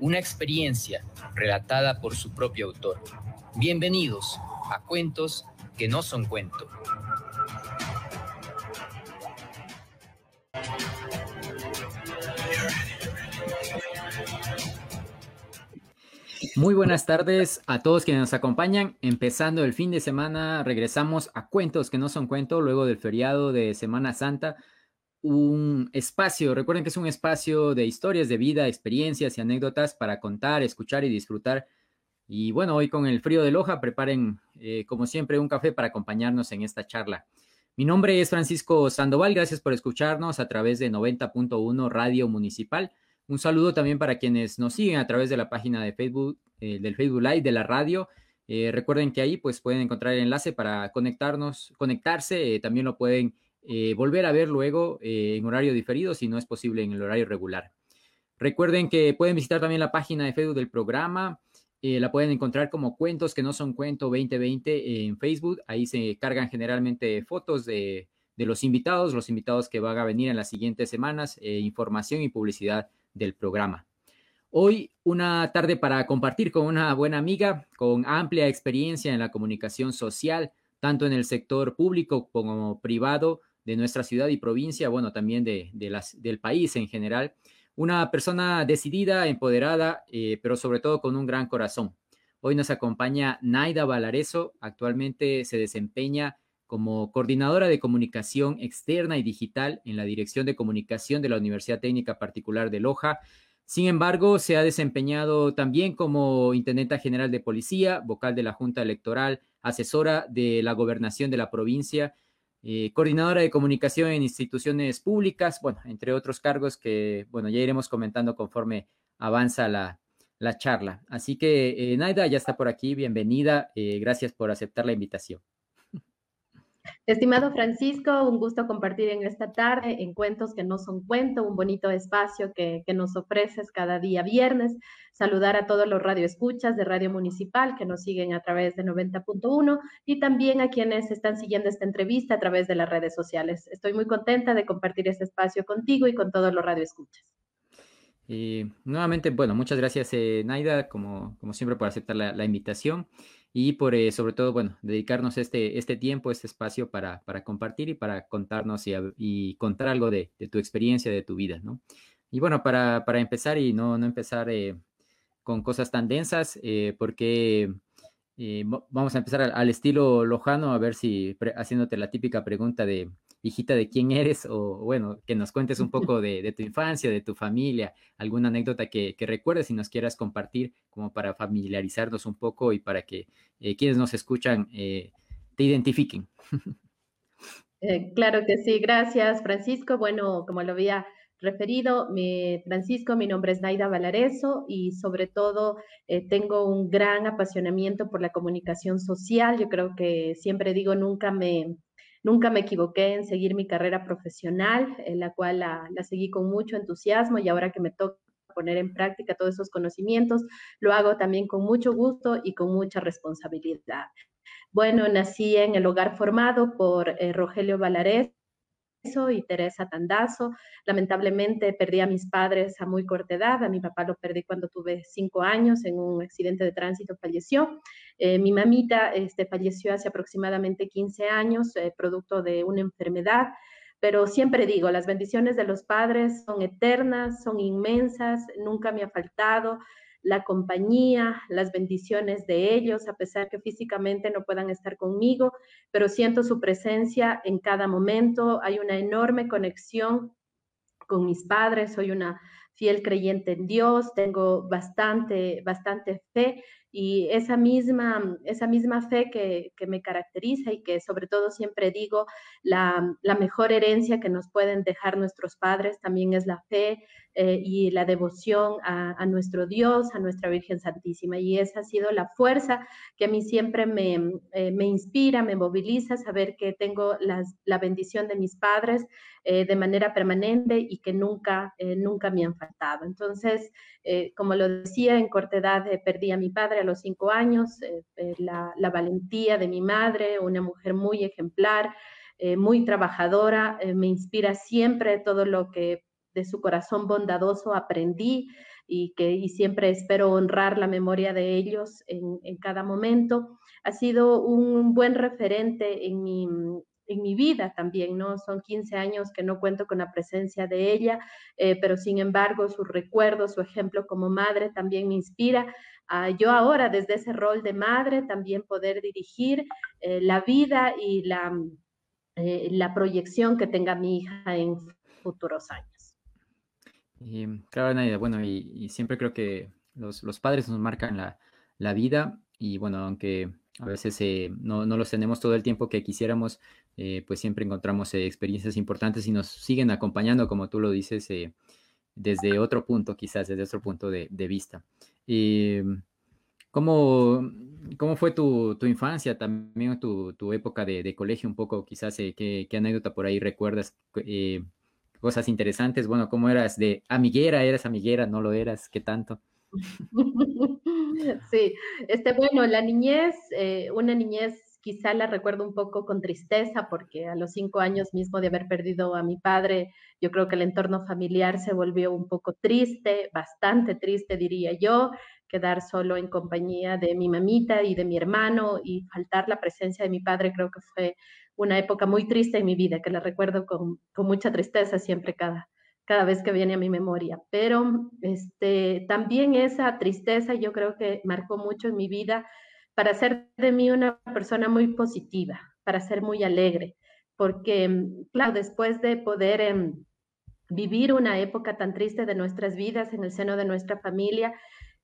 una experiencia relatada por su propio autor. Bienvenidos a Cuentos que no son cuento. Muy buenas tardes a todos quienes nos acompañan. Empezando el fin de semana, regresamos a Cuentos que no son cuento, luego del feriado de Semana Santa. Un espacio, recuerden que es un espacio de historias de vida, experiencias y anécdotas para contar, escuchar y disfrutar. Y bueno, hoy con el frío de Loja, preparen eh, como siempre un café para acompañarnos en esta charla. Mi nombre es Francisco Sandoval, gracias por escucharnos a través de 90.1 Radio Municipal. Un saludo también para quienes nos siguen a través de la página de Facebook, eh, del Facebook Live de la radio. Eh, recuerden que ahí pues pueden encontrar el enlace para conectarnos, conectarse. También lo pueden volver a ver luego en horario diferido si no es posible en el horario regular. Recuerden que pueden visitar también la página de Facebook del programa. la pueden encontrar como Cuentos que no son cuento 2020 en Facebook. Ahí se cargan generalmente fotos de, de los invitados, los invitados que van a venir en las siguientes semanas, información y publicidad del programa. Hoy una tarde para compartir con una buena amiga con amplia experiencia en la comunicación social, tanto en el sector público como privado de nuestra ciudad y provincia, bueno, también de, las, del país en general. Una persona decidida, empoderada, eh, pero sobre todo con un gran corazón. Hoy nos acompaña Naida Valareso, actualmente se desempeña como coordinadora de comunicación externa y digital en la Dirección de Comunicación de la Universidad Técnica Particular de Loja. Sin embargo, se ha desempeñado también como intendenta general de policía, vocal de la Junta Electoral, asesora de la gobernación de la provincia, eh, coordinadora de comunicación en instituciones públicas, bueno, entre otros cargos que, bueno, ya iremos comentando conforme avanza la, charla. Así que, eh, Naida, ya está por aquí, bienvenida, eh, gracias por aceptar la invitación. Estimado Francisco, un gusto compartir en esta tarde en Cuentos que no son cuento, un bonito espacio que, nos ofreces cada día viernes. Saludar a todos los radioescuchas de Radio Municipal que nos siguen a través de 90.1 y también a quienes están siguiendo esta entrevista a través de las redes sociales. Estoy muy contenta de compartir este espacio contigo y con todos los radioescuchas. Y nuevamente, bueno, muchas gracias, eh, Naida, como, como siempre, por aceptar la, la invitación y por eh, sobre todo, bueno, dedicarnos este, este tiempo, este espacio para, para compartir y para contarnos y, contar algo de, tu experiencia, de tu vida, ¿no? Y bueno, para, para empezar y no, no empezar eh, con cosas tan densas, eh, porque vamos a empezar al, estilo lojano, a ver si haciéndote la típica pregunta de hijita de quién eres o bueno, que nos cuentes un poco de, tu infancia, de tu familia, alguna anécdota que, recuerdes y nos quieras compartir como para familiarizarnos un poco y para que eh, quienes nos escuchan eh, te identifiquen. Eh, claro que sí, gracias Francisco. Bueno, como lo había referido, mi, Francisco, mi nombre es Naida Valareso y sobre todo tengo un gran apasionamiento por la comunicación social. Yo creo que siempre digo, nunca me, Nunca me equivoqué en seguir mi carrera profesional, en la cual la, seguí con mucho entusiasmo y ahora que me toca poner en práctica todos esos conocimientos, lo hago también con mucho gusto y con mucha responsabilidad. Bueno, nací en el hogar formado por eh, Rogelio Valarés, y Teresa Tandazo. Lamentablemente perdí a mis padres a muy corta edad. A mi papá lo perdí cuando tuve cinco años en un accidente de tránsito, falleció. Eh, mi mamita este, falleció hace aproximadamente 15 años, eh, producto de una enfermedad. Pero siempre digo, las bendiciones de los padres son eternas, son inmensas, nunca me ha faltado la compañía, las bendiciones de ellos, a pesar que físicamente no puedan estar conmigo, pero siento su presencia en cada momento. Hay una enorme conexión con mis padres, soy una fiel creyente en Dios, tengo bastante, bastante fe y esa misma, esa misma fe que, me caracteriza y que sobre todo siempre digo, la, mejor herencia que nos pueden dejar nuestros padres también es la fe, eh, y la devoción a, nuestro Dios, a nuestra Virgen Santísima. Y esa ha sido la fuerza que a mí siempre me, eh, me inspira, me moviliza, saber que tengo la bendición de mis padres de manera permanente y que nunca, nunca me han faltado. Entonces, como lo decía, en corta edad perdí a mi padre a los cinco años, la, la valentía de mi madre, una mujer muy ejemplar, eh, muy trabajadora, eh, me inspira siempre todo lo que de su corazón bondadoso aprendí y que y siempre espero honrar la memoria de ellos en, en, cada momento. Ha sido un buen referente en mi, en mi vida también, ¿no? Son 15 años que no cuento con la presencia de ella, eh, pero sin embargo su recuerdo, su ejemplo como madre también me inspira. a yo ahora desde ese rol de madre también poder dirigir la vida y la, eh, la proyección que tenga mi hija en futuros años. Claro, Nadia, bueno, y, siempre creo que los, padres nos marcan la, vida y bueno, aunque a veces eh, no, los tenemos todo el tiempo que quisiéramos, eh, pues siempre encontramos experiencias importantes y nos siguen acompañando, como tú lo dices, desde otro punto, quizás desde otro punto de, vista. ¿Cómo, cómo fue tu, infancia, también tu, época de, colegio un poco? Quizás, eh, ¿qué, anécdota por ahí recuerdas? Eh, cosas interesantes. Bueno, ¿cómo eras de amiguera? ¿Eras amiguera? ¿No lo eras? ¿Qué tanto? Sí, este, bueno, la niñez, eh, una niñez quizá la recuerdo un poco con tristeza porque a los cinco años mismo de haber perdido a mi padre, yo creo que el entorno familiar se volvió un poco triste, bastante triste diría yo quedar solo en compañía de mi mamita y de mi hermano y faltar la presencia de mi padre, creo que fue una época muy triste en mi vida, que la recuerdo con, mucha tristeza siempre cada, cada vez que viene a mi memoria. Pero este, también esa tristeza yo creo que marcó mucho en mi vida para ser de mí una persona muy positiva, para ser muy alegre, porque, claro, después de poder em, vivir una época tan triste de nuestras vidas en el seno de nuestra familia,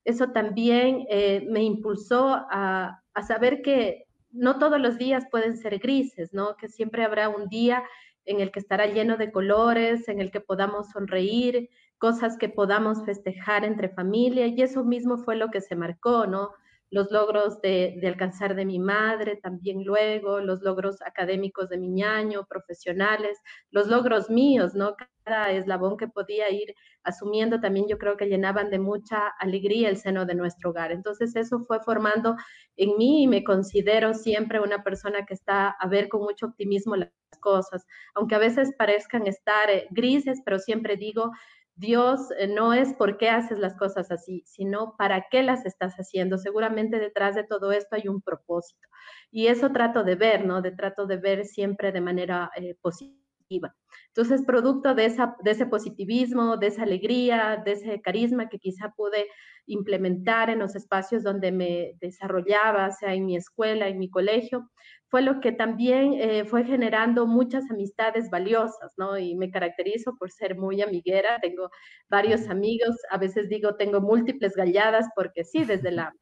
eso también eh, me impulsó a, saber que no todos los días pueden ser grises, ¿no? Que siempre habrá un día en el que estará lleno de colores, en el que podamos sonreír, cosas que podamos festejar entre familia, y eso mismo fue lo que se marcó, ¿no? Los logros de, alcanzar de mi madre también luego, los logros académicos de mi ñaño, profesionales, los logros míos, ¿no? Cada eslabón que podía ir asumiendo también yo creo que llenaban de mucha alegría el seno de nuestro hogar. Entonces eso fue formando en mí y me considero siempre una persona que está a ver con mucho optimismo las cosas, aunque a veces parezcan estar eh, grises, pero siempre digo, Dios eh, no es por qué haces las cosas así, sino para qué las estás haciendo. Seguramente detrás de todo esto hay un propósito. Y eso trato de ver, ¿no? De trato de ver siempre de manera eh, positiva. Entonces, producto de, de ese positivismo, de esa alegría, de ese carisma que quizá pude implementar en los espacios donde me desarrollaba, sea en mi escuela, en mi colegio, fue lo que también eh, fue generando muchas amistades valiosas, ¿no? Y me caracterizo por ser muy amiguera, tengo varios amigos, a veces digo tengo múltiples galladas porque sí, desde la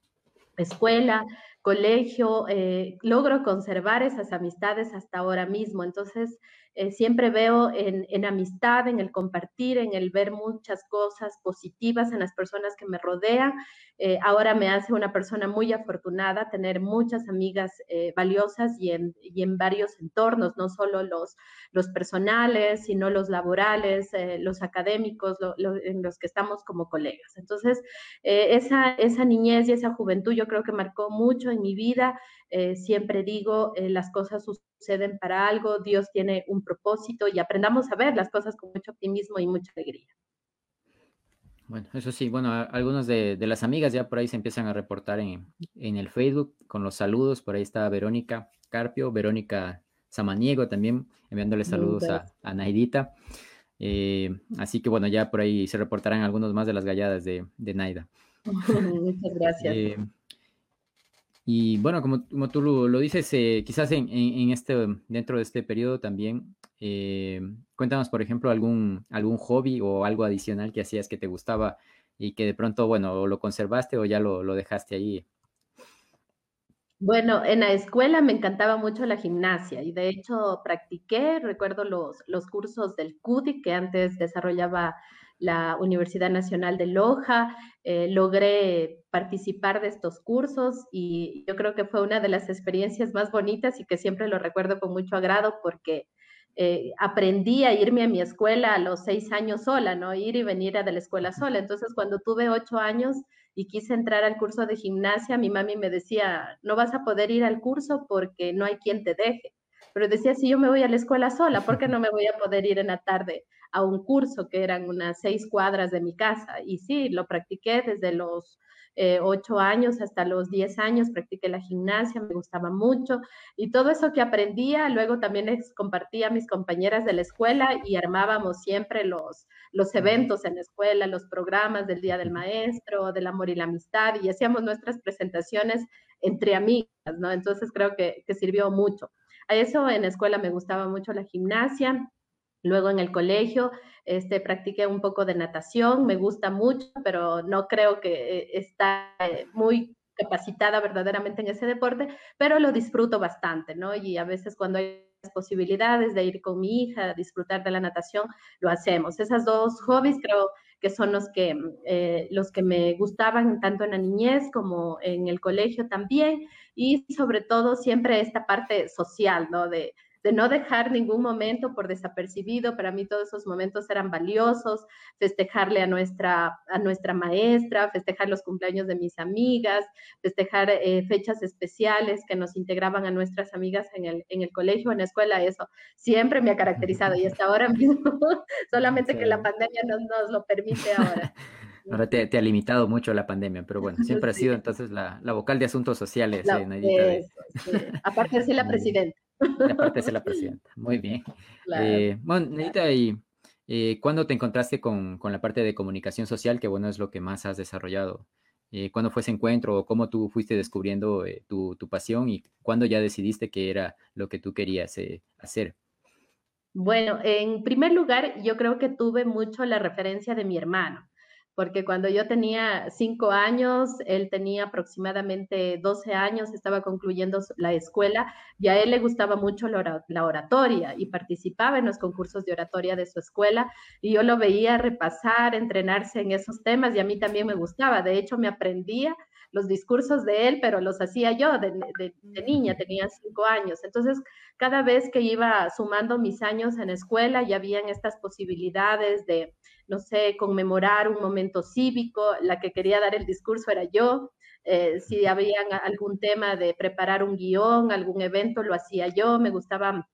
escuela, colegio, eh, logro conservar esas amistades hasta ahora mismo. Entonces, eh, siempre veo en, amistad, en el compartir, en el ver muchas cosas positivas en las personas que me rodean. Eh, ahora me hace una persona muy afortunada tener muchas amigas eh, valiosas y en, y en, varios entornos, no solo los, los personales, sino los laborales, los académicos, en los que estamos como colegas. Entonces, esa, esa niñez y esa juventud yo creo que marcó mucho en mi vida. siempre digo, las cosas suceden para algo, Dios tiene un propósito y aprendamos a ver las cosas con mucho optimismo y mucha alegría. Bueno, eso sí, bueno, algunas de, las amigas ya por ahí se empiezan a reportar en, el Facebook con los saludos. Por ahí está Verónica Carpio, Verónica Samaniego también enviándole saludos a, Naidita. Eh, así que bueno, ya por ahí se reportarán algunos más de las galladas de, Naida. Muchas gracias. Eh, y bueno, como, como tú lo, dices, eh, quizás en, este, dentro de este periodo también, eh, cuéntanos, por ejemplo, algún, algún hobby o algo adicional que hacías que te gustaba y que de pronto, bueno, lo conservaste o ya lo, dejaste ahí. Bueno, en la escuela me encantaba mucho la gimnasia y de hecho practiqué, recuerdo los, los cursos del CUDI que antes desarrollaba la Universidad Nacional de Loja, eh, logré participar de estos cursos y yo creo que fue una de las experiencias más bonitas y que siempre lo recuerdo con mucho agrado porque eh, aprendí a irme a mi escuela a los seis años sola, ¿no? Ir y venir a la escuela sola. Entonces, cuando tuve ocho años y quise entrar al curso de gimnasia, mi mami me decía, no vas a poder ir al curso porque no hay quien te deje. Pero decía, si yo me voy a la escuela sola, ¿por qué no me voy a poder ir en la tarde a un curso que eran unas seis cuadras de mi casa? Y sí, lo practiqué desde los eh, ocho años hasta los diez años, practiqué la gimnasia, me gustaba mucho y todo eso que aprendía, luego también les compartía a mis compañeras de la escuela y armábamos siempre los, los eventos en la escuela, los programas del Día del Maestro, del Amor y la Amistad y hacíamos nuestras presentaciones entre amigas, ¿no? Entonces creo que, que sirvió mucho. A eso en la escuela me gustaba mucho la gimnasia, Luego en el colegio este, practiqué un poco de natación, me gusta mucho, pero no creo que eh, está eh, muy capacitada verdaderamente en ese deporte, pero lo disfruto bastante, ¿no? Y a veces cuando hay posibilidades de ir con mi hija a disfrutar de la natación, lo hacemos. Esas dos hobbies creo que son los que, eh, los que me gustaban tanto en la niñez como en el colegio también, y sobre todo siempre esta parte social, ¿no? De, de no dejar ningún momento por desapercibido. Para mí todos esos momentos eran valiosos, festejarle a nuestra, a nuestra maestra, festejar los cumpleaños de mis amigas, festejar eh, fechas especiales que nos integraban a nuestras amigas en el, en el colegio, en la escuela, eso siempre me ha caracterizado y hasta ahora mismo, solamente que la pandemia no nos lo permite ahora. Ahora te, ha limitado mucho la pandemia, pero bueno, siempre ha sido entonces la, vocal de asuntos sociales, eh, Aparte de ser la presidenta. Aparte de ser la presidenta. Muy bien. Eh, bueno, Nedita, ¿y eh, cuándo te encontraste con, la parte de comunicación social, que bueno, es lo que más has desarrollado? Eh, ¿Cuándo fue ese encuentro? ¿Cómo tú fuiste descubriendo tu, tu, pasión y cuándo ya decidiste que era lo que tú querías hacer? Bueno, en primer lugar, yo creo que tuve mucho la referencia de mi hermano porque cuando yo tenía cinco años, él tenía aproximadamente 12 años, estaba concluyendo la escuela y a él le gustaba mucho la oratoria y participaba en los concursos de oratoria de su escuela y yo lo veía repasar, entrenarse en esos temas y a mí también me gustaba. De hecho, me aprendía los discursos de él, pero los hacía yo de, niña, tenía cinco años. Entonces, cada vez que iba sumando mis años en escuela, ya habían estas posibilidades de no sé, conmemorar un momento cívico, la que quería dar el discurso era yo, eh, si había algún tema de preparar un guion, algún evento, lo hacía yo, me gustaba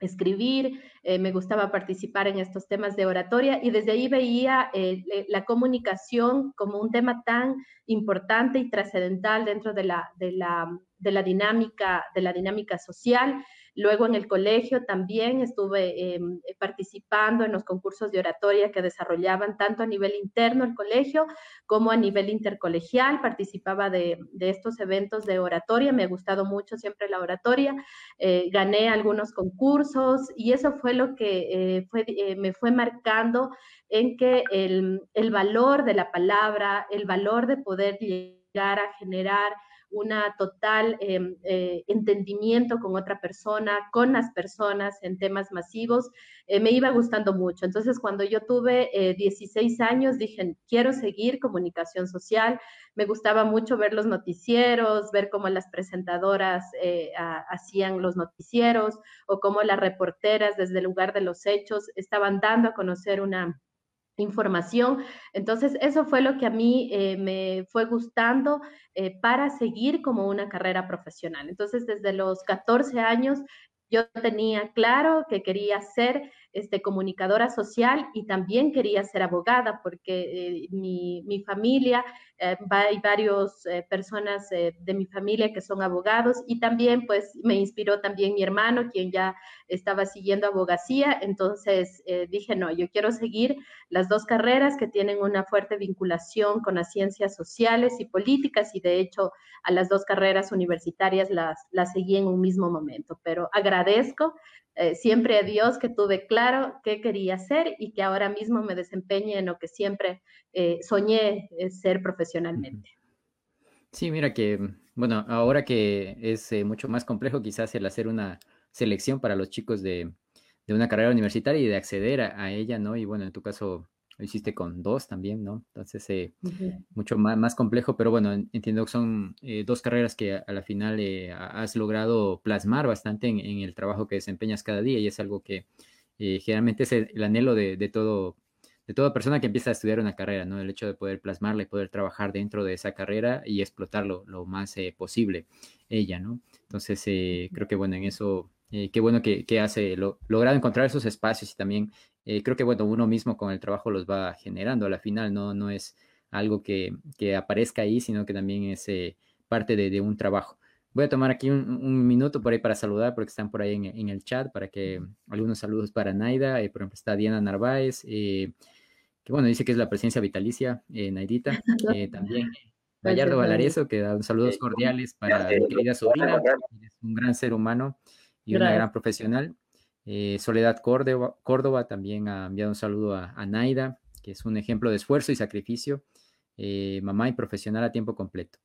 escribir, eh, me gustaba participar en estos temas de oratoria y desde ahí veía eh, la comunicación como un tema tan importante y trascendental dentro de la, de la, de la, dinámica, de la dinámica social. Luego en el colegio también estuve em, participando en los concursos de oratoria que desarrollaban tanto a nivel interno el colegio como a nivel intercolegial. Participaba de, estos eventos de oratoria, me ha gustado mucho siempre la oratoria. Eh, gané algunos concursos y eso fue lo que eh, eh, me fue marcando en que el, el valor de la palabra, el valor de poder llegar a generar una total em, eh, entendimiento con otra persona, con las personas en temas masivos, eh, me iba gustando mucho. Entonces, cuando yo tuve 16 eh, años, dije, quiero seguir comunicación social. Me gustaba mucho ver los noticieros, ver cómo las presentadoras hacían los noticieros o cómo las reporteras desde el lugar de los hechos estaban dando a conocer una información. Entonces, eso fue lo que a mí eh, me fue gustando eh, para seguir como una carrera profesional. Entonces, desde los 14 años, yo tenía claro que quería ser este, comunicadora social y también quería ser abogada porque eh, mi, mi, familia, eh, hay varias eh, personas de mi familia que son abogados y también pues me inspiró también mi hermano, quien ya estaba siguiendo abogacía. Entonces dije, no, yo quiero seguir las dos carreras que tienen una fuerte vinculación con las ciencias sociales y políticas y de hecho a las dos carreras universitarias las, las seguí en un mismo momento. Pero agradezco eh, siempre a Dios que tuve claro qué quería hacer y que ahora mismo me desempeñe en lo que siempre eh, soñé eh, ser profesionalmente. Sí, mira que, bueno, ahora que es mucho más complejo quizás el hacer una selección para los chicos de, una carrera universitaria y de acceder a, ella, ¿no? Y bueno, en tu caso lo hiciste con dos también, ¿no? Entonces, mucho más, más, complejo, pero bueno, entiendo que son dos carreras que a, la final has logrado plasmar bastante en, el trabajo que desempeñas cada día y es algo que generalmente es el, anhelo de, de, todo de toda persona que empieza a estudiar una carrera, ¿no? El hecho de poder plasmarla y poder trabajar dentro de esa carrera y explotarlo lo más eh, posible ella, ¿no? Entonces, eh, creo que bueno, en eso, eh, qué bueno que, hace, lo, logrado encontrar esos espacios y también creo que bueno, uno mismo con el trabajo los va generando a la final, no, no es algo que, aparezca ahí, sino que también es parte de, un trabajo. Voy a tomar aquí un, minuto por ahí para saludar, porque están por ahí en, el chat, para que algunos saludos para Naida, por ejemplo está Diana Narváez, que bueno, dice que es la presencia vitalicia, eh, Naidita, eh, también Gallardo Valareso, que da saludos cordiales para mi querida sobrina, es un gran ser humano y una gran profesional. Eh, Soledad Córdoba, Córdoba, también ha enviado un saludo a, Naida, que es un ejemplo de esfuerzo y sacrificio, mamá y profesional a tiempo completo.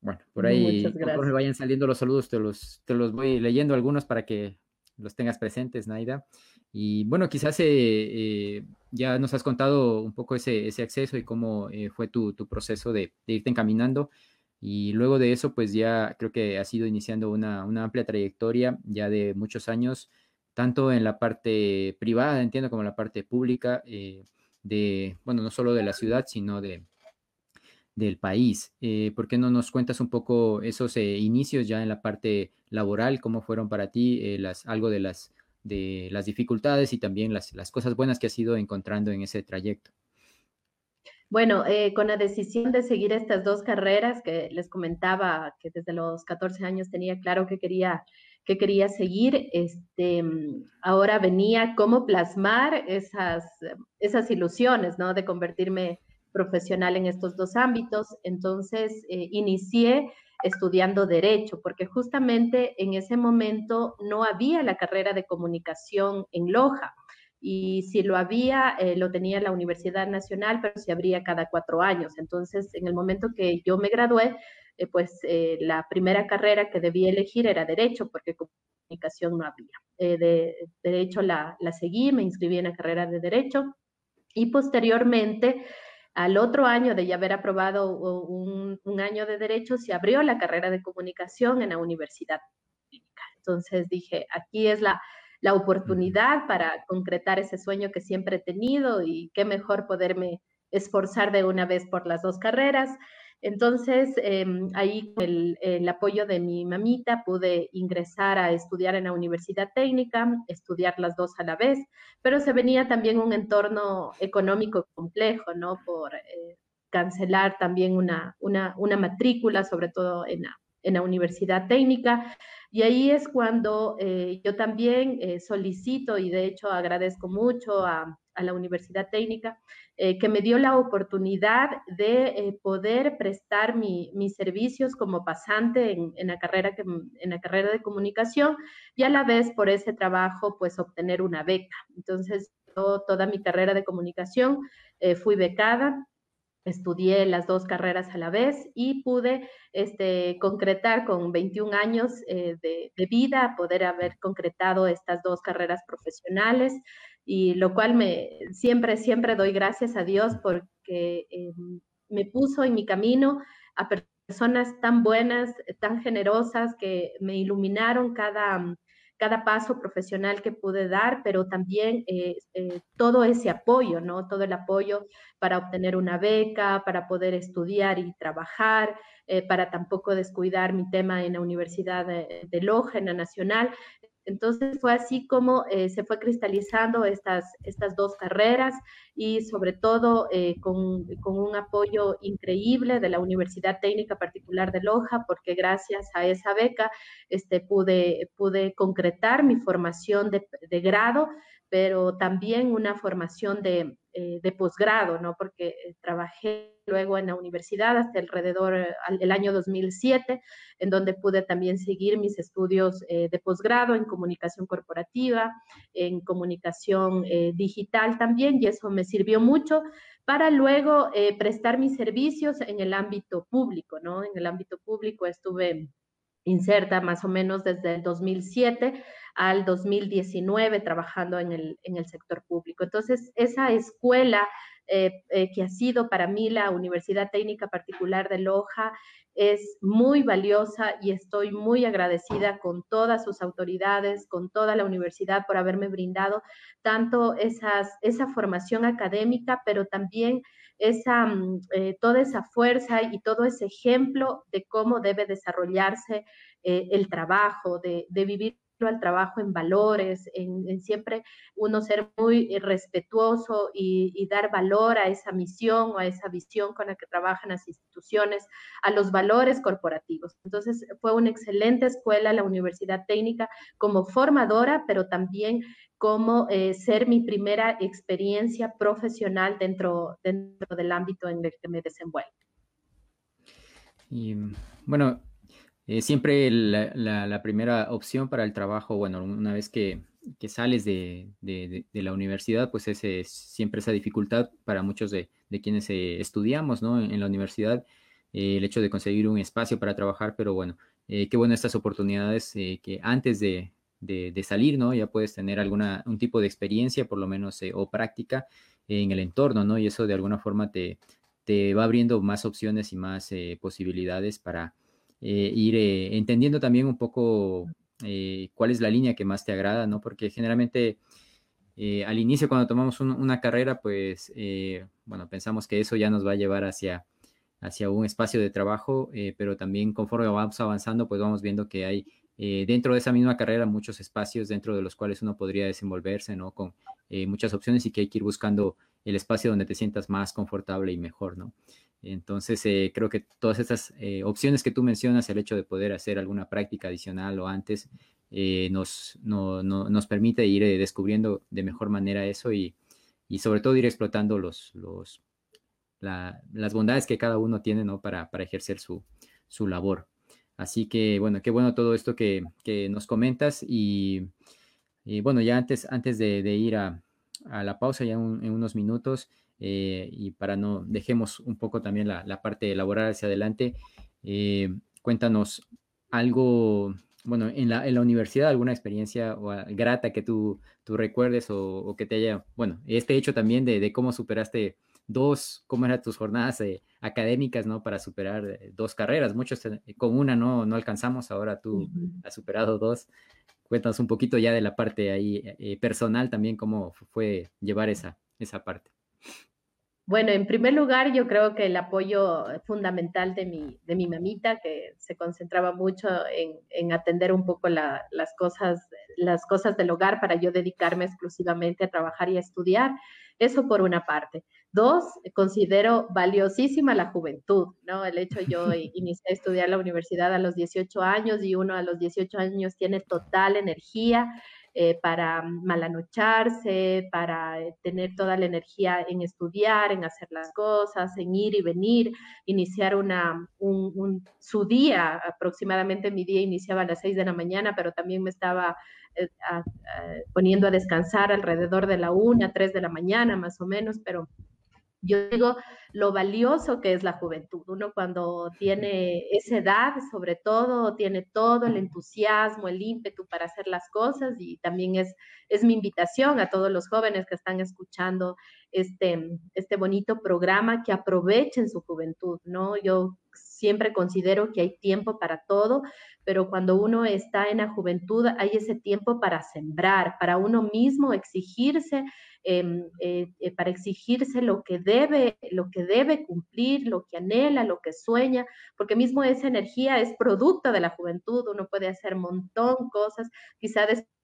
Bueno, por ahí, vayan saliendo los saludos, te los, te los voy leyendo algunos para que los tengas presentes, Naida. Y bueno, quizás eh, eh, ya nos has contado un poco ese, ese acceso y cómo eh, fue tu, tu proceso de, irte encaminando. Y luego de eso, pues ya creo que has ido iniciando una, una, amplia trayectoria ya de muchos años, tanto en la parte privada, entiendo, como en la parte pública, de, bueno, no solo de la ciudad, sino de, del país. ¿Por qué no nos cuentas un poco esos inicios ya en la parte laboral, cómo fueron para ti, las, algo de las de las dificultades y también las, las cosas buenas que has ido encontrando en ese trayecto. Bueno, eh, con la decisión de seguir estas dos carreras que les comentaba que desde los 14 años tenía claro que quería, que quería seguir, este, ahora venía cómo plasmar esas, esas ilusiones, ¿no? De convertirme profesional en estos dos ámbitos. Entonces, eh, inicié estudiando derecho, porque justamente en ese momento no había la carrera de comunicación en Loja. Y si lo había, eh, lo tenía la Universidad Nacional, pero se abría cada cuatro años. Entonces, en el momento que yo me gradué, eh, pues eh, la primera carrera que debía elegir era derecho, porque comunicación no había. de derecho la, la seguí, me inscribí en la carrera de derecho y posteriormente al otro año de ya haber aprobado un, año de derecho, se abrió la carrera de comunicación en la Universidad Entonces dije, aquí es la, la oportunidad para concretar ese sueño que siempre he tenido y qué mejor poderme esforzar de una vez por las dos carreras. Entonces, em, ahí con el, apoyo de mi mamita pude ingresar a estudiar en la universidad técnica, estudiar las dos a la vez, pero se venía también un entorno económico complejo, ¿no? Por eh, cancelar también una, una, una, matrícula, sobre todo en la, en la universidad técnica. Y ahí es cuando eh, yo también eh, solicito y de hecho agradezco mucho a, la Universidad Técnica eh, que me dio la oportunidad de poder prestar mis servicios como pasante en, la carrera en la carrera de comunicación y a la vez por ese trabajo pues obtener una beca. Entonces, toda mi carrera de comunicación fui becada, estudié las dos carreras a la vez y pude este, concretar con 21 años de, de, vida, poder haber concretado estas dos carreras profesionales y lo cual me siempre, siempre doy gracias a Dios porque eh, me puso en mi camino a personas tan buenas, tan generosas que me iluminaron cada, cada paso profesional que pude dar, pero también eh, eh, todo ese apoyo, ¿no? Todo el apoyo para obtener una beca, para poder estudiar y trabajar, para tampoco descuidar mi tema en la Universidad de Loja, en la Nacional. Entonces fue así como eh, se fue cristalizando estas, estas dos carreras y sobre todo eh, con, con, un apoyo increíble de la Universidad Técnica Particular de Loja, porque gracias a esa beca este, pude, pude concretar mi formación de, de grado pero también una formación de, eh, de posgrado, ¿no? Porque eh, trabajé luego en la universidad hasta alrededor del eh, año 2007, en donde pude también seguir mis estudios de posgrado en comunicación corporativa, en comunicación digital también, y eso me sirvió mucho para luego prestar mis servicios en el ámbito público, ¿no? En el ámbito público estuve inserta más o menos desde el 2007 al 2019 trabajando en el, en el sector público. Entonces, esa escuela eh, eh, que ha sido para mí la Universidad Técnica Particular de Loja es muy valiosa y estoy muy agradecida con todas sus autoridades, con toda la universidad por haberme brindado tanto esas, esa formación académica, pero también esa, mm, eh, toda esa fuerza y todo ese ejemplo de cómo debe desarrollarse el trabajo, de, de vivir al trabajo en valores, en, siempre uno ser muy eh, respetuoso y, dar valor a esa misión o a esa visión con la que trabajan las instituciones, a los valores corporativos. Entonces fue una excelente escuela la Universidad Técnica como formadora, pero también como eh, ser mi primera experiencia profesional dentro, dentro del ámbito en el que me desenvuelvo. Y bueno, eh, siempre la, primera opción para el trabajo, bueno, una vez que, sales de, la universidad, pues es siempre esa dificultad para muchos de, quienes eh, estudiamos ¿no? en, la universidad, eh, el hecho de conseguir un espacio para trabajar, pero bueno, qué bueno estas oportunidades que antes de, salir, ¿no? Ya puedes tener alguna, un tipo de experiencia, por lo menos, o práctica en el entorno, ¿no? Y eso de alguna forma te, te va abriendo más opciones y más posibilidades para eh, ir eh, entendiendo también un poco eh, cuál es la línea que más te agrada, ¿no? Porque generalmente al inicio cuando tomamos una carrera, pues, bueno, pensamos que eso ya nos va a llevar hacia, hacia un espacio de trabajo, pero también conforme vamos avanzando, pues vamos viendo que hay dentro de esa misma carrera muchos espacios dentro de los cuales uno podría desenvolverse, ¿no? Con muchas opciones y que hay que ir buscando el espacio donde te sientas más confortable y mejor, ¿no? Entonces, eh, creo que todas estas eh, opciones que tú mencionas, el hecho de poder hacer alguna práctica adicional o antes, eh, nos, nos permite ir descubriendo de mejor manera eso y, sobre todo ir explotando los, los, las bondades que cada uno tiene ¿no? para, para ejercer su, su, labor. Así que, bueno, qué bueno todo esto que, que nos comentas y, bueno, ya antes, antes de, ir a, a, la pausa, ya en unos minutos, eh, y para no dejemos un poco también la, la parte laboral hacia adelante, eh, cuéntanos algo, bueno, en la, en la, universidad, alguna experiencia o, grata que tú, tú recuerdes o, que te haya, bueno, este hecho también de, de cómo superaste dos, cómo eran tus jornadas eh, académicas, ¿no? Para superar dos carreras, muchos con una no, no alcanzamos, ahora tú has superado dos. Cuéntanos un poquito ya de la parte ahí personal también, cómo fue llevar esa, esa parte. Bueno, en primer lugar, yo creo que el apoyo fundamental de mi, de mi mamita, que se concentraba mucho en, atender un poco las, cosas, las cosas del hogar para yo dedicarme exclusivamente a trabajar y a estudiar. Eso por una parte. Dos, considero valiosísima la juventud, ¿no? El hecho, yo inicié a estudiar la universidad a los 18 años y uno a los 18 años tiene total energía, eh, para malanocharse, para eh, tener toda la energía en estudiar, en hacer las cosas, en ir y venir, iniciar una, un, su día, aproximadamente mi día iniciaba a las 6 de la mañana, pero también me estaba eh, poniendo a descansar alrededor de la 1, 3 de la mañana más o menos, pero yo digo lo valioso que es la juventud. Uno cuando tiene esa edad, sobre todo, tiene todo el entusiasmo, el ímpetu para hacer las cosas y también es, es mi invitación a todos los jóvenes que están escuchando este, este bonito programa que aprovechen su juventud, ¿no? Yo siempre considero que hay tiempo para todo, pero cuando uno está en la juventud hay ese tiempo para sembrar, para uno mismo exigirse Em, eh, eh, para exigirse lo que debe, lo que debe cumplir, lo que anhela, lo que sueña, porque mismo esa energía es producto de la juventud, uno puede hacer montón cosas, quizá después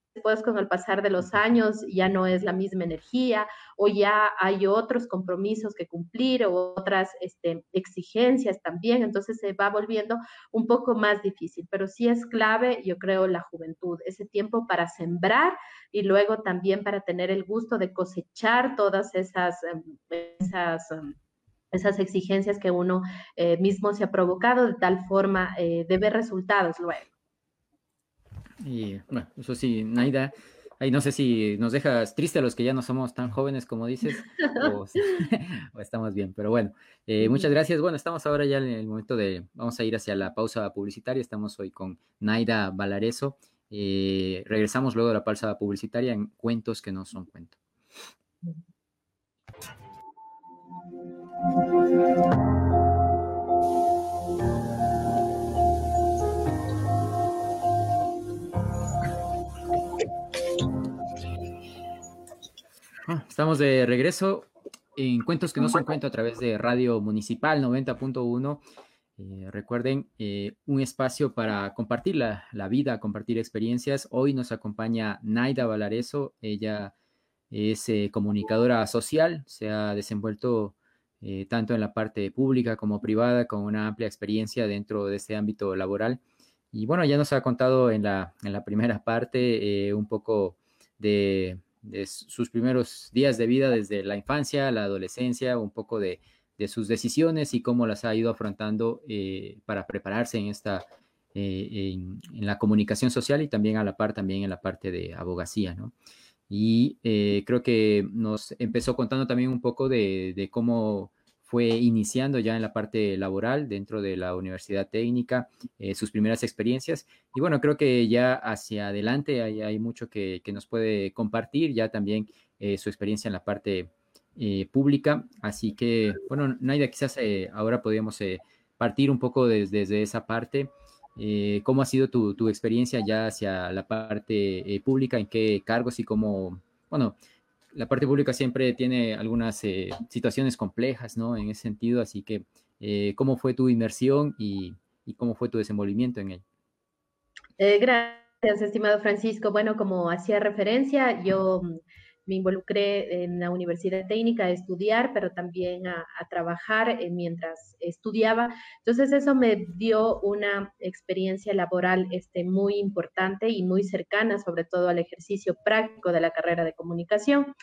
con el pasar de los años ya no es la misma energía o ya hay otros compromisos que cumplir o otras este, exigencias también, entonces se va volviendo un poco más difícil, pero sí es clave, yo creo, la juventud, ese tiempo para sembrar y luego también para tener el gusto de cosechar todas esas, em, esas em, esas exigencias que uno eh, mismo se ha provocado de tal forma eh, de ver resultados luego. Y bueno, eso sí, Naida, Ahí no sé si nos dejas triste a los que ya no somos tan jóvenes como dices, o, estamos bien, pero bueno, eh, muchas gracias. Bueno, estamos ahora ya en el momento de, vamos a ir hacia la pausa publicitaria, estamos hoy con Naida Valareso. Eh, regresamos luego de la pausa publicitaria en Cuentos que no son cuentos. Ah, estamos de regreso en Cuentos que no son cuentos a través de Radio Municipal 90.1. Eh, recuerden, eh, un espacio para compartir la, vida, compartir experiencias. Hoy nos acompaña Naida Valareso. Ella es eh, comunicadora social, se ha desenvuelto tanto en la parte pública como privada, con una amplia experiencia dentro de este ámbito laboral. Y bueno, ya nos ha contado en la, en la primera parte un poco de de sus primeros días de vida desde la infancia, la adolescencia, un poco de, sus decisiones y cómo las ha ido afrontando eh, para prepararse en esta eh, en, la comunicación social y también a la par también en la parte de abogacía, ¿no? Y eh, creo que nos empezó contando también un poco de cómo fue iniciando ya en la parte laboral dentro de la Universidad Técnica, eh, sus primeras experiencias. Y bueno, creo que ya hacia adelante hay, mucho que, nos puede compartir, ya también eh, su experiencia en la parte eh, pública. Así que, bueno, Naida, quizás ahora podríamos partir un poco desde, esa parte. ¿Cómo ha sido tu, tu, experiencia ya hacia la parte pública? ¿En qué cargos y cómo, bueno, la parte pública siempre tiene algunas eh, situaciones complejas, ¿no? En ese sentido, así que, eh, ¿cómo fue tu inmersión y, cómo fue tu desenvolvimiento en él? Eh, gracias, estimado Francisco. Bueno, como hacía referencia, yo mm, me involucré en la Universidad Técnica a estudiar, pero también a, trabajar eh, mientras estudiaba. Entonces eso me dio una experiencia laboral este, muy importante y muy cercana, sobre todo al ejercicio práctico de la carrera de comunicación.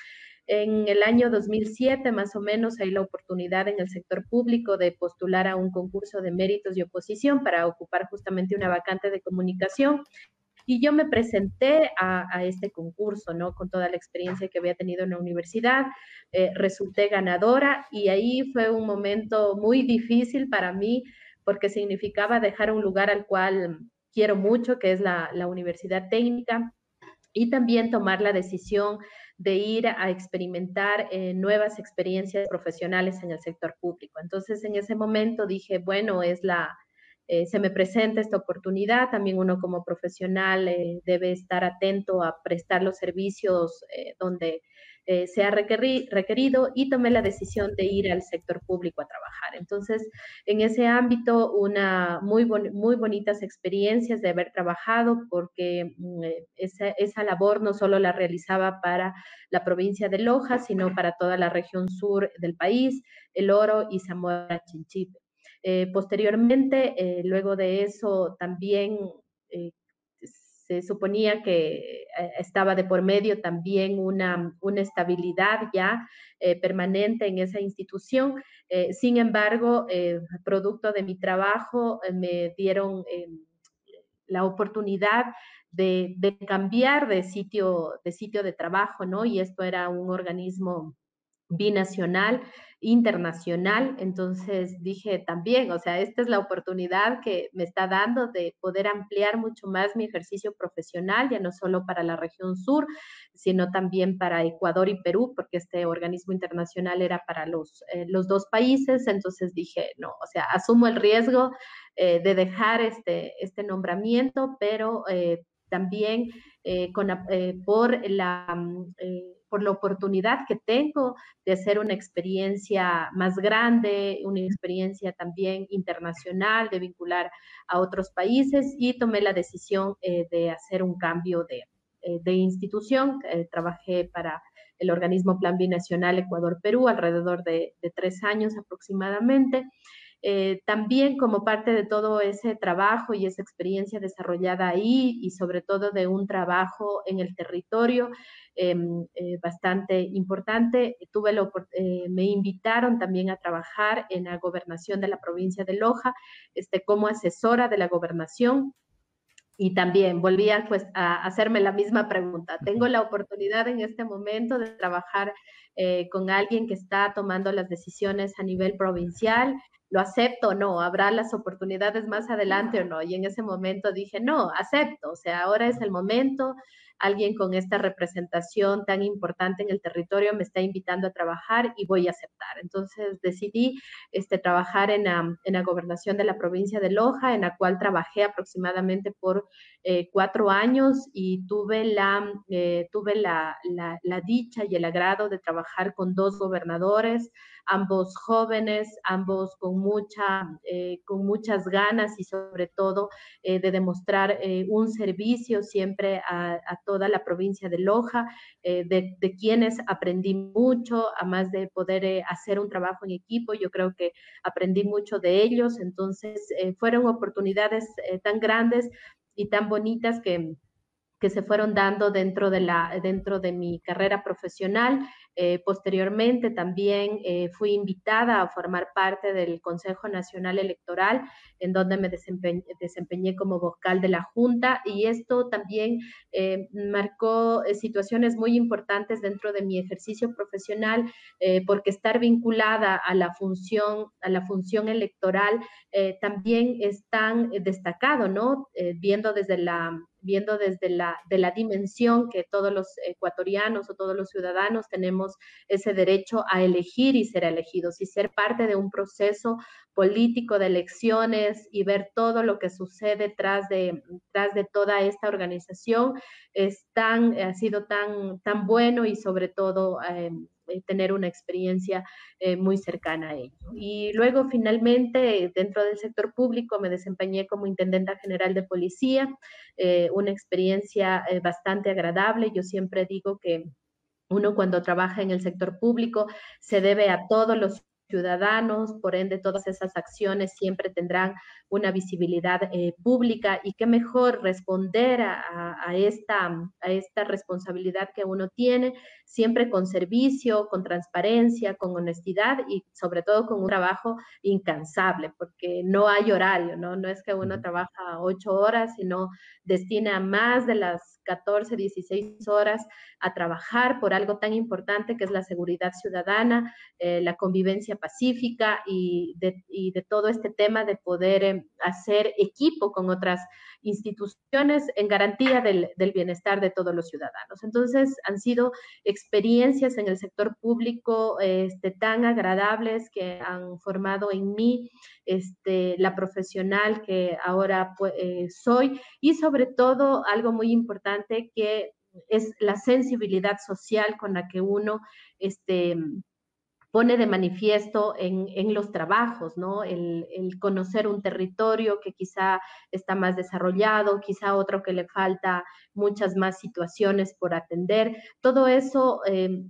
En el año 2007, más o menos, hay la oportunidad en el sector público de postular a un concurso de méritos y oposición para ocupar justamente una vacante de comunicación y yo me presenté a, este concurso, ¿no? Con toda la experiencia que había tenido en la universidad, eh, resulté ganadora y ahí fue un momento muy difícil para mí porque significaba dejar un lugar al cual quiero mucho, que es la, la Universidad Técnica, y también tomar la decisión de ir a experimentar eh, nuevas experiencias profesionales en el sector público. Entonces, en ese momento dije, bueno, es la, eh, se me presenta esta oportunidad, también uno como profesional eh, debe estar atento a prestar los servicios eh, donde sea requerido y tomé la decisión de ir al sector público a trabajar. Entonces, en ese ámbito, una muy, muy bonitas experiencias de haber trabajado porque mm, esa, esa labor no solo la realizaba para la provincia de Loja, sino para toda la región sur del país, El Oro y Zamora Chinchipe. Eh, posteriormente, eh, luego de eso, también eh, se suponía que estaba de por medio también una, una estabilidad ya permanente en esa institución. sin embargo, producto de mi trabajo, me dieron la oportunidad de, de, cambiar de sitio, de sitio de trabajo, ¿no? Y esto era un organismo binacional, internacional. Entonces dije también, o sea, esta es la oportunidad que me está dando de poder ampliar mucho más mi ejercicio profesional, ya no solo para la región sur, sino también para Ecuador y Perú, porque este organismo internacional era para los, eh, los dos países. Entonces dije, no, o sea, asumo el riesgo eh, de dejar este, este nombramiento, pero eh, también con, por la mm, por la oportunidad que tengo de hacer una experiencia más grande, una experiencia también internacional, de vincular a otros países y tomé la decisión eh, de hacer un cambio de, eh, de institución. Eh, trabajé para el organismo Plan Binacional Ecuador-Perú alrededor de, de tres años aproximadamente. Eh, también como parte de todo ese trabajo y esa experiencia desarrollada ahí y sobre todo de un trabajo en el territorio em, eh, bastante importante, tuve eh, me invitaron también a trabajar en la gobernación de la provincia de Loja este, como asesora de la gobernación y también volvía pues a hacerme la misma pregunta. Tengo la oportunidad en este momento de trabajar con alguien que está tomando las decisiones a nivel provincial. ¿Lo acepto o no? ¿Habrá las oportunidades más adelante o no? Y en ese momento dije, no, acepto. O sea, ahora es el momento alguien con esta representación tan importante en el territorio me está invitando a trabajar y voy a aceptar. Entonces decidí este, trabajar en la, en la gobernación de la provincia de Loja, en la cual trabajé aproximadamente por eh, cuatro años y tuve, la, eh, tuve la, la, la dicha y el agrado de trabajar con dos gobernadores ambos jóvenes, ambos con, mucha, eh, con muchas ganas y sobre todo eh, de demostrar eh, un servicio siempre a, toda la provincia de Loja, de, de, quienes aprendí mucho, además de poder hacer un trabajo en equipo, yo creo que aprendí mucho de ellos, entonces fueron oportunidades tan grandes y tan bonitas que que se fueron dando dentro de, la, dentro de mi carrera profesional. Eh, posteriormente también eh, fui invitada a formar parte del Consejo Nacional Electoral, en donde me desempeñé, como vocal de la Junta y esto también eh, marcó situaciones muy importantes dentro de mi ejercicio profesional, porque estar vinculada a la función, a la función electoral también es tan destacado, ¿no? viendo desde la viendo desde la, de la dimensión que todos los ecuatorianos o todos los ciudadanos tenemos ese derecho a elegir y ser elegidos y ser parte de un proceso político de elecciones y ver todo lo que sucede tras de, tras de toda esta organización es tan, ha sido tan, tan bueno y sobre todo... Eh, tener una experiencia eh, muy cercana a ello. Y luego finalmente dentro del sector público me desempeñé como intendenta general de policía, eh, una experiencia bastante agradable. Yo siempre digo que uno cuando trabaja en el sector público se debe a todos los ciudadanos, por ende todas esas acciones siempre tendrán una visibilidad eh, pública y qué mejor responder a, esta, a esta responsabilidad que uno tiene, siempre con servicio, con transparencia, con honestidad y sobre todo con un trabajo incansable, porque no hay horario, ¿no? No es que uno trabaja ocho horas, sino destina más de las 14, 16 horas a trabajar por algo tan importante que es la seguridad ciudadana, eh, la convivencia pacífica y de, y de, todo este tema de poder eh, hacer equipo con otras instituciones en garantía del, del, bienestar de todos los ciudadanos. Entonces, han sido experiencias en el sector público este, tan agradables que han formado en mí este, la profesional que ahora pues, eh, soy y sobre todo algo muy importante que es la sensibilidad social con la que uno este, pone de manifiesto en, en los trabajos, ¿no? El, conocer un territorio que quizá está más desarrollado, quizá otro que le falta muchas más situaciones por atender. Todo eso eh,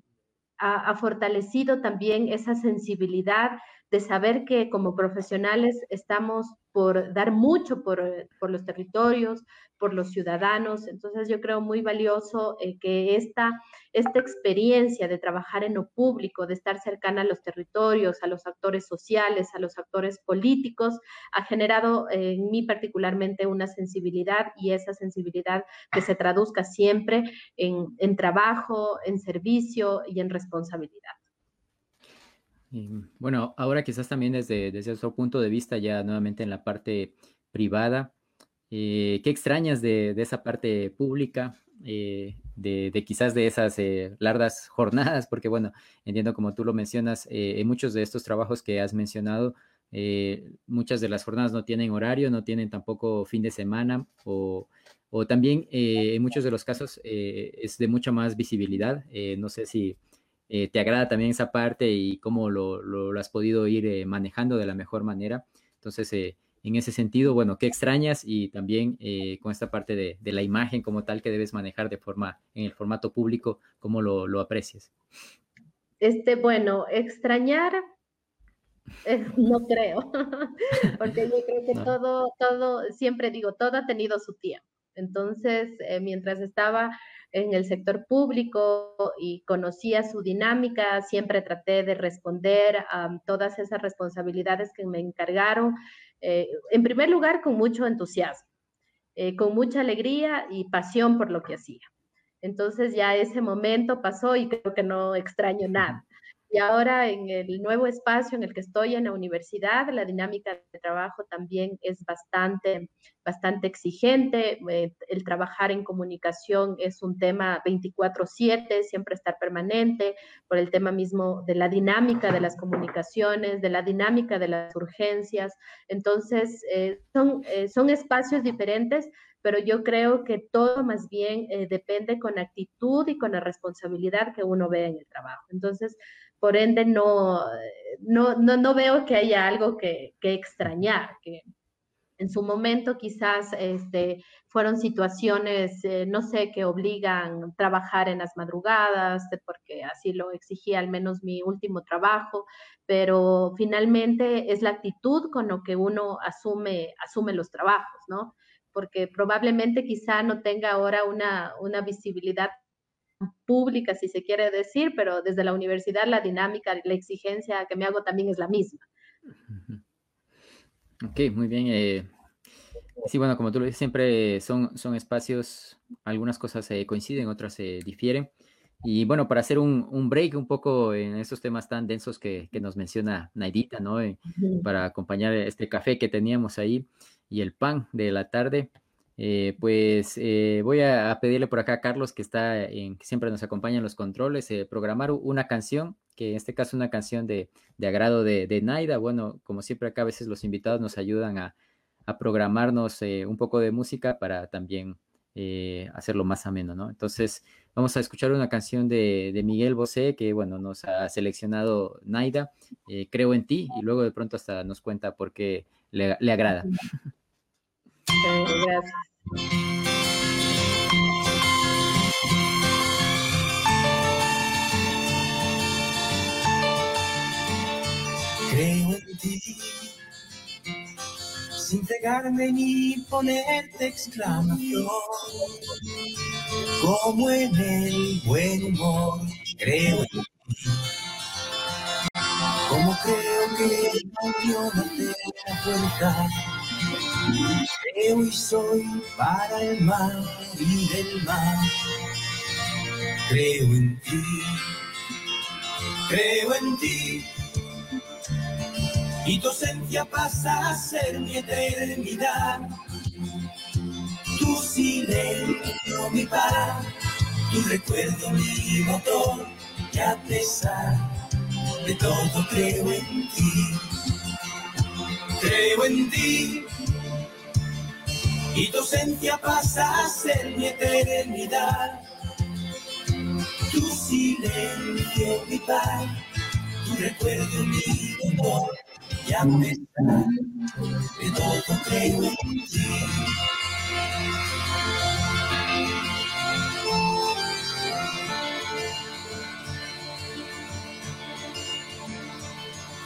ha, ha, fortalecido también esa sensibilidad de saber que como profesionales estamos por dar mucho por, por los territorios, por los ciudadanos. Entonces yo creo muy valioso eh, que esta, esta experiencia de trabajar en lo público, de estar cercana a los territorios, a los actores sociales, a los actores políticos, ha generado en mí particularmente una sensibilidad y esa sensibilidad que se traduzca siempre en, en trabajo, en servicio y en responsabilidad. Bueno, ahora quizás también desde, desde otro punto de vista, ya nuevamente en la parte privada, eh, ¿Qué extrañas de, esa parte pública? Eh, de, quizás de esas eh, largas jornadas, porque bueno, entiendo como tú lo mencionas, en muchos de estos trabajos que has mencionado, muchas de las jornadas no tienen horario, no tienen tampoco fin de semana o, también en muchos de los casos es de mucha más visibilidad. no sé si te agrada también esa parte y cómo lo, lo has podido ir manejando de la mejor manera. Entonces, en ese sentido, bueno, ¿qué extrañas? Y también eh, con esta parte de, la imagen como tal que debes manejar de forma, en el formato público, ¿cómo lo, lo aprecias? Este, bueno, extrañar, eh, no creo, porque yo creo que todo, todo, siempre digo, todo ha tenido su tiempo. Entonces, eh, mientras estaba en el sector público y conocía su dinámica, siempre traté de responder a todas esas responsabilidades que me encargaron, eh, en primer lugar, con mucho entusiasmo. eh, con mucha alegría y pasión por lo que hacía. Entonces ya ese momento pasó y creo que no extraño nada. Y ahora en el nuevo espacio en el que estoy en la universidad, la dinámica de trabajo también es bastante, bastante exigente. Eh, el trabajar en comunicación es un tema 24/7, siempre estar permanente, por el tema mismo de la dinámica de las comunicaciones, de la dinámica de las urgencias. Entonces, eh, son, eh, son espacios diferentes, pero yo creo que todo más bien depende con actitud y con la responsabilidad que uno ve en el trabajo. Entonces, por ende no, no, no, veo que haya algo que, extrañar, que en su momento quizás este, fueron situaciones, eh, no sé, que obligan a trabajar en las madrugadas, porque así lo exigía al menos mi último trabajo, pero finalmente es la actitud con lo que uno asume, asume los trabajos, ¿no? Porque probablemente quizá no tenga ahora una, una visibilidad pública, si se quiere decir, pero desde la universidad la dinámica, la exigencia que me hago también es la misma. Ok, muy bien. Eh, sí, bueno, como tú lo dices, siempre son, son espacios, algunas cosas eh, coinciden, otras se difieren. Y bueno, para hacer un, un, break un poco en estos temas tan densos que, que nos menciona Naidita, ¿no? Eh, para acompañar este café que teníamos ahí y el pan de la tarde. Eh, pues eh, voy a, pedirle por acá a Carlos, que está en, que siempre nos acompaña en los controles, eh, programar una canción, que en este caso una canción de, agrado de, Naida. Bueno, como siempre acá a veces los invitados nos ayudan a, programarnos un poco de música para también hacerlo más ameno, ¿no? Entonces vamos a escuchar una canción de, Miguel Bosé, que bueno, nos ha seleccionado Naida, Creo en ti, y luego de pronto hasta nos cuenta por qué le, le agrada. Gracias. Creo en ti, sin pegarme ni ponerte exclamación, como en el buen humor, creo en ti. Como creo que no te la puerta Creo y soy para el mar y del mar. Creo en ti, creo en ti. Y tu ausencia pasa a ser mi eternidad. Tu silencio, mi paz, tu recuerdo, mi motor. Y a pesar de todo, creo en ti. Creo en ti y tu ausencia pasa a ser mi eternidad. Tu silencio, mi paz, tu recuerdo, mi dolor, y a pesar de todo creo en ti.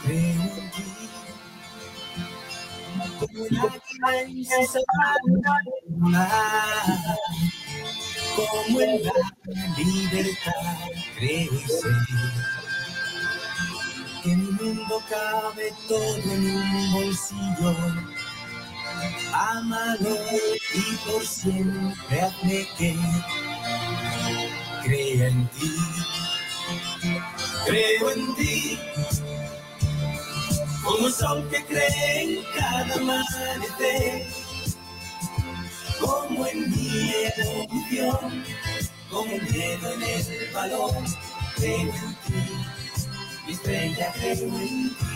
Creo como en la libertad creo y sé que mi mundo cabe todo en un bolsillo. Amalo y por siempre hazme que crea en ti. Creo en ti como el sol que cree en cada amanecer, como en mi evolución, como el miedo en el balón, creo en ti, mi estrella creo en.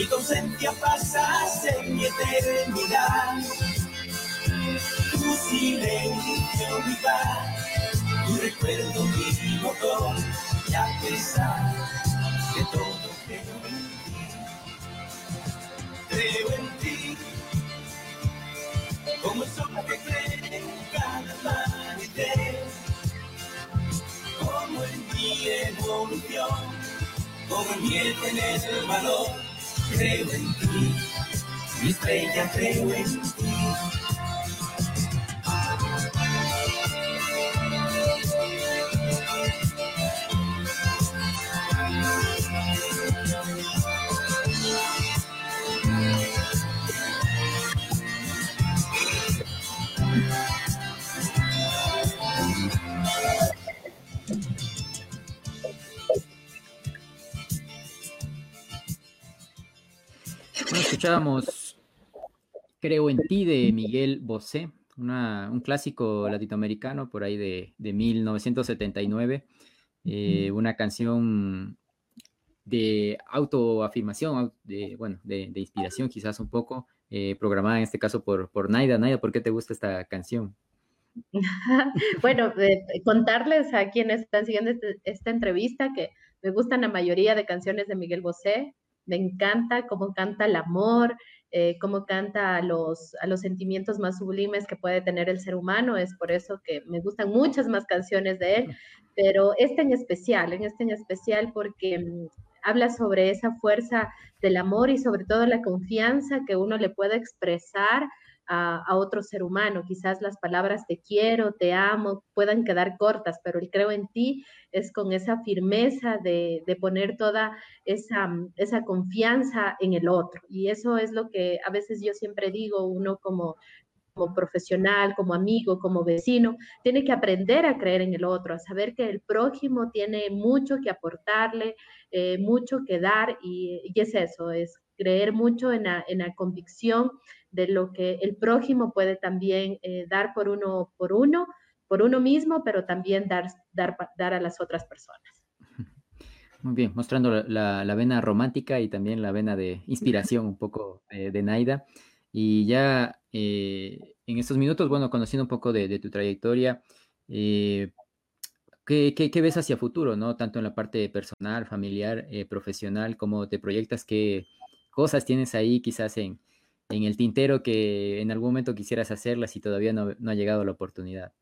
Y tu ausencia pasa a ser mi eternidad. Tu silencio, mi paz, tu recuerdo, mi motor. Y a pesar de todo, creo en ti. Creo en ti. como el sol que cree cada amanecer, como en mi evolución, como el miel tiene el valor, creo en ti, mi estrella creo en ti. Escuchábamos Creo en ti de Miguel Bosé, un clásico latinoamericano por ahí de, 1979, eh, una canción de autoafirmación, de, bueno, de, inspiración quizás un poco, eh, programada en este caso por, por Naida. Naida, ¿por qué te gusta esta canción? bueno, contarles a quienes están siguiendo este, esta entrevista que me gustan la mayoría de canciones de Miguel Bosé, me encanta cómo canta el amor, eh, cómo canta a los, a los sentimientos más sublimes que puede tener el ser humano. Es por eso que me gustan muchas más canciones de él, pero este en especial, en este en especial porque mm, habla sobre esa fuerza del amor y sobre todo la confianza que uno le puede expresar a, otro ser humano. Quizás las palabras te quiero, te amo puedan quedar cortas, pero el creo en ti es con esa firmeza de, poner toda esa, esa confianza en el otro. Y eso es lo que a veces yo siempre digo, uno como, como profesional, como amigo, como vecino, tiene que aprender a creer en el otro, a saber que el prójimo tiene mucho que aportarle, eh, mucho que dar y, y, es eso, es creer mucho en la, en la convicción de lo que el prójimo puede también eh, dar por uno, por uno, por uno mismo, pero también dar, dar, dar a las otras personas. Muy bien, mostrando la, vena romántica y también la vena de inspiración un poco eh, de Naida. Y ya eh, en estos minutos, bueno, conociendo un poco de, tu trayectoria, ¿qué, qué, ves hacia futuro, no? Tanto en la parte personal, familiar, profesional, cómo te proyectas, qué cosas tienes ahí quizás en, en el tintero que en algún momento quisieras hacerlas y todavía no, ha llegado la oportunidad?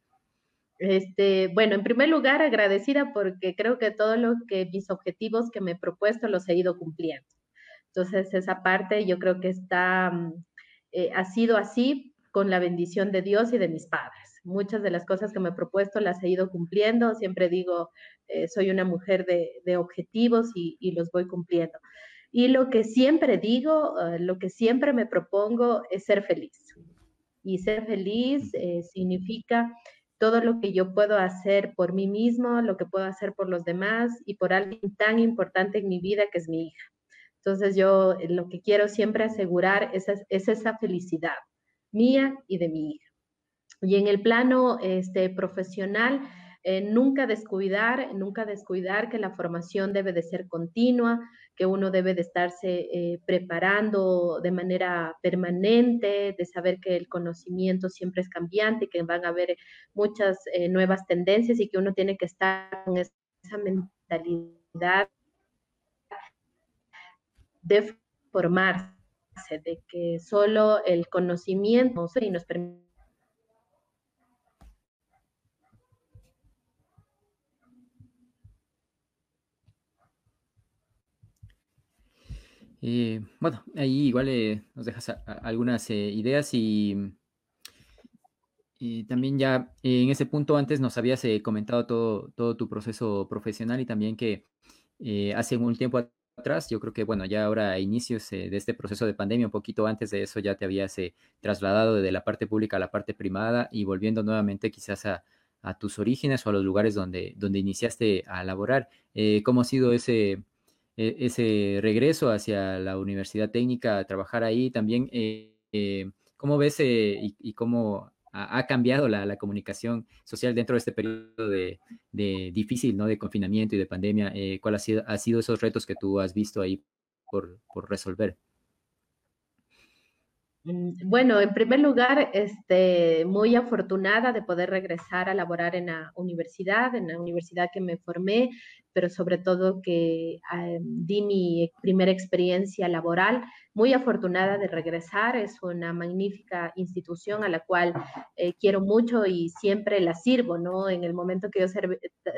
Este, bueno, en primer lugar, agradecida porque creo que todo lo que mis objetivos que me he propuesto los he ido cumpliendo. Entonces, esa parte yo creo que está, mm, eh, ha sido así con la bendición de Dios y de mis padres. Muchas de las cosas que me he propuesto las he ido cumpliendo. Siempre digo, eh, soy una mujer de, objetivos y, los voy cumpliendo. Y lo que siempre digo, eh, lo que siempre me propongo es ser feliz. Y ser feliz eh, significa todo lo que yo puedo hacer por mí mismo, lo que puedo hacer por los demás y por alguien tan importante en mi vida que es mi hija. Entonces yo eh, lo que quiero siempre asegurar es, es esa felicidad mía y de mi hija. Y en el plano este, profesional, eh, nunca descuidar, nunca descuidar que la formación debe de ser continua, que uno debe de estarse eh, preparando de manera permanente, de saber que el conocimiento siempre es cambiante, que van a haber muchas eh, nuevas tendencias y que uno tiene que estar con esa mentalidad de formarse, de que solo el conocimiento nos permite Eh, bueno, ahí igual eh, nos dejas algunas eh, ideas y, también ya en ese punto antes nos habías comentado todo, todo tu proceso profesional y también que hace un tiempo atrás, yo creo que bueno, ya ahora a inicios de este proceso de pandemia, un poquito antes de eso ya te habías trasladado de la parte pública a la parte privada y volviendo nuevamente quizás a, a tus orígenes o a los lugares donde, donde iniciaste a laborar. ¿Cómo ha sido ese e, ese regreso hacia la universidad técnica, a trabajar ahí también. Eh, eh, ¿Cómo ves eh, y, cómo ha, cambiado la, comunicación social dentro de este periodo de, difícil, ¿no? De confinamiento y de pandemia. ¿Cuáles han sido, sido, esos retos que tú has visto ahí por, por resolver? Mm, bueno, en primer lugar, este, muy afortunada de poder regresar a laborar en la universidad, en la universidad que me formé, pero sobre todo que di mi primera experiencia laboral muy afortunada de regresar. Es una magnífica institución a la cual eh, quiero mucho y siempre la sirvo, ¿no? En el momento que yo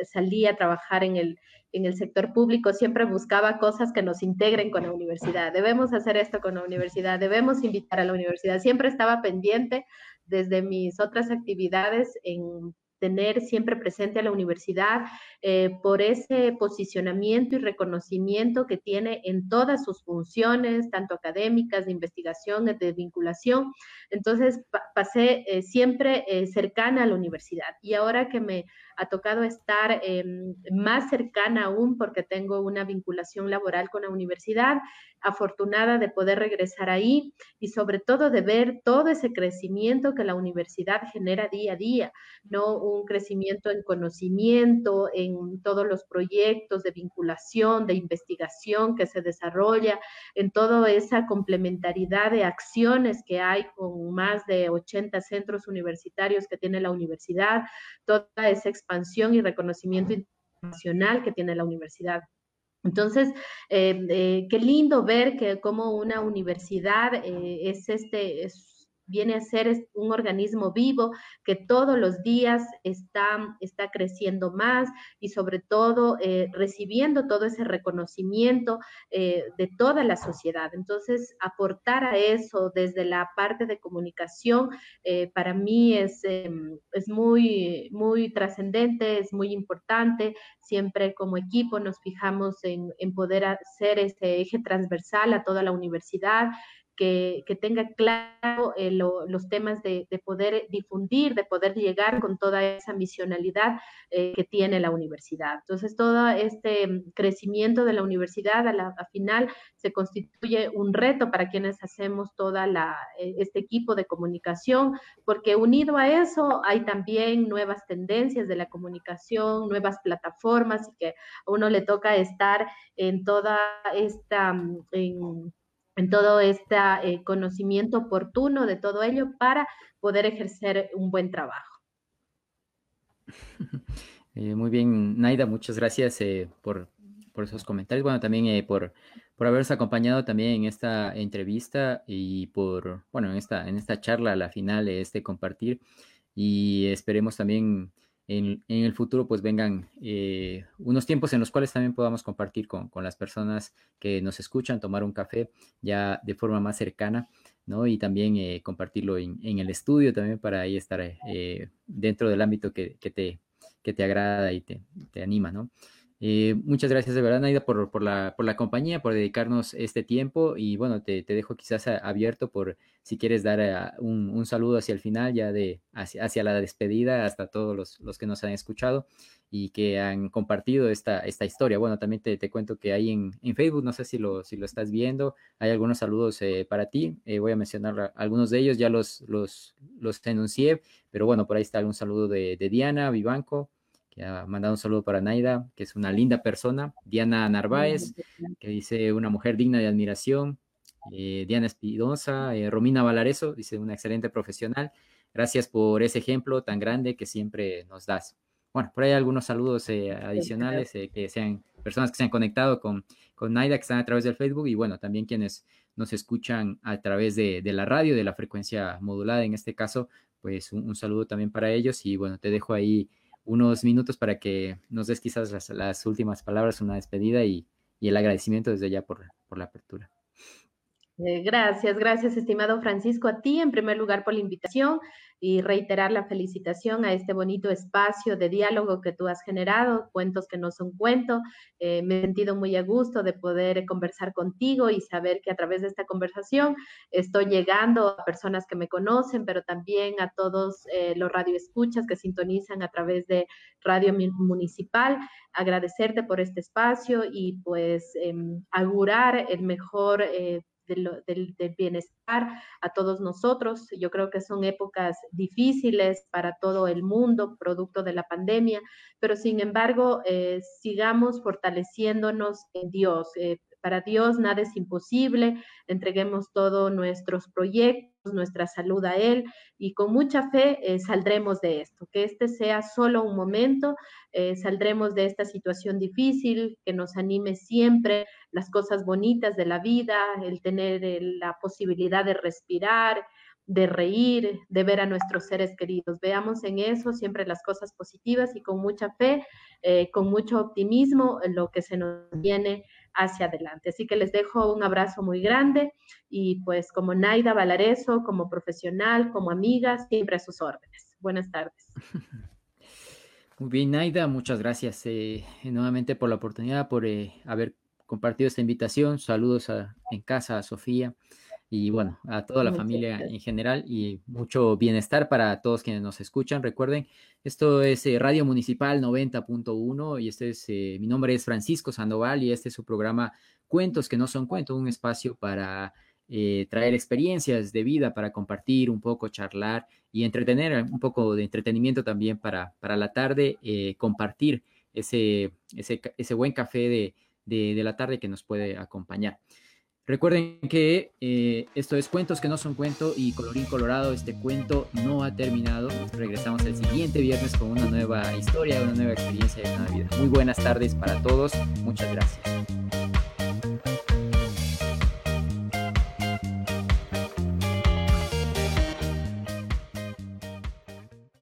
salí a trabajar en el, en el sector público, siempre buscaba cosas que nos integren con la universidad. Debemos hacer esto con la universidad, debemos invitar a la universidad. Siempre estaba pendiente desde mis otras actividades en tener siempre presente a la universidad eh, por ese posicionamiento y reconocimiento que tiene en todas sus funciones, tanto académicas, de investigación, de vinculación. Entonces, pasé eh, siempre eh, cercana a la universidad. Y ahora que me ha tocado estar em, más cercana aún porque tengo una vinculación laboral con la universidad, afortunada de poder regresar ahí y sobre todo de ver todo ese crecimiento que la universidad genera día a día, ¿no? Un crecimiento en conocimiento, en todos los proyectos de vinculación, de investigación que se desarrolla, en toda esa complementariedad de acciones que hay con más de 80 centros universitarios que tiene la universidad, toda esa expansión y reconocimiento internacional que tiene la universidad. Entonces, eh, eh, qué lindo ver que como una universidad eh, es este, es viene a ser un organismo vivo que todos los días está, está creciendo más y sobre todo eh, recibiendo todo ese reconocimiento eh, de toda la sociedad. Entonces, aportar a eso desde la parte de comunicación eh, para mí es, es muy, muy trascendente, es muy importante. Siempre como equipo nos fijamos en, en poder hacer ese eje transversal a toda la universidad que, tenga claro eh, los temas de, poder difundir, de poder llegar con toda esa misionalidad eh, que tiene la universidad. Entonces, todo este mm, crecimiento de la universidad a la final se constituye un reto para quienes hacemos toda eh, este equipo de comunicación, porque unido a eso hay también nuevas tendencias de la comunicación, nuevas plataformas y que a uno le toca estar en toda esta... Mm, en, en todo este eh, conocimiento oportuno de todo ello para poder ejercer un buen trabajo. Eh, muy bien, Naida, muchas gracias eh, por, esos comentarios. Bueno, también por, por habernos acompañado también en esta entrevista y por, bueno, en esta, en esta charla la final, este compartir. Y esperemos también en, el futuro pues vengan eh, unos tiempos en los cuales también podamos compartir con, las personas que nos escuchan, tomar un café ya de forma más cercana, ¿no? Y también eh, compartirlo en, el estudio también para ahí estar eh, dentro del ámbito que, te, que te agrada y te, te anima, ¿no? Eh, muchas gracias de verdad, Naida, por, por, la, por la compañía, por dedicarnos este tiempo y bueno, te, te dejo quizás abierto por si quieres dar eh, un, un, saludo hacia el final, ya de hacia, hacia la despedida, hasta todos los, los, que nos han escuchado y que han compartido esta, esta historia. Bueno, también te, te cuento que ahí en, en, Facebook, no sé si lo, si lo estás viendo, hay algunos saludos eh, para ti, voy a mencionar algunos de ellos, ya los, los, los enuncié, pero bueno, por ahí está algún saludo de Diana Vivanco que ha mandado un saludo para Naida, que es una linda persona. Diana Narváez, que dice una mujer digna de admiración. Eh, Diana Espidosa, eh, Romina Valareso, dice una excelente profesional. Gracias por ese ejemplo tan grande que siempre nos das. Bueno, por ahí algunos saludos eh, adicionales, que sean personas que se han conectado con, con Naida, que están a través del Facebook, y bueno, también quienes nos escuchan a través de, la radio, de la frecuencia modulada en este caso, pues un, un saludo también para ellos. Y bueno, te dejo ahí unos minutos para que nos des quizás las, últimas palabras, una despedida y, el agradecimiento desde ya por, por la apertura. Eh, gracias, gracias, estimado Francisco, a ti en primer lugar por la invitación y reiterar la felicitación a este bonito espacio de diálogo que tú has generado, cuentos que no son cuentos. Eh, me he sentido muy a gusto de poder conversar contigo y saber que a través de esta conversación estoy llegando a personas que me conocen, pero también a todos eh, los radioescuchas que sintonizan a través de Radio Municipal. Agradecerte por este espacio y pues em, augurar el mejor del, bienestar a todos nosotros. Yo creo que son épocas difíciles para todo el mundo, producto de la pandemia, pero sin embargo, eh, sigamos fortaleciéndonos en Dios. Eh, para Dios nada es imposible, entreguemos todos nuestros proyectos nuestra salud a Él y con mucha fe eh, saldremos de esto, que este sea solo un momento, eh, saldremos de esta situación difícil, que nos anime siempre las cosas bonitas de la vida, el tener la posibilidad de respirar, de reír, de ver a nuestros seres queridos. Veamos en eso siempre las cosas positivas y con mucha fe, eh, con mucho optimismo lo que se nos viene hacia adelante. Así que les dejo un abrazo muy grande y pues como Naida Valareso, como profesional, como amiga, siempre a sus órdenes. Buenas tardes. Muy bien, Naida, muchas gracias eh, nuevamente por la oportunidad, por eh, haber compartido esta invitación. Saludos en casa a Sofía y bueno, a toda la familia en general y mucho bienestar para todos quienes nos escuchan. Recuerden, esto es eh, Radio Municipal 90.1 y este es, eh, mi nombre es Francisco Sandoval y este es su programa Cuentos que no son cuentos, un espacio para eh, traer experiencias de vida, para compartir un poco, charlar y entretener, un poco de entretenimiento también para, para la tarde, compartir ese, ese, ese, buen café de, de la tarde que nos puede acompañar. Recuerden que eh, esto es Cuentos que no son cuento y colorín colorado, este cuento no ha terminado. Regresamos el siguiente viernes con una nueva historia, una nueva experiencia de una vida. Muy buenas tardes para todos. Muchas gracias.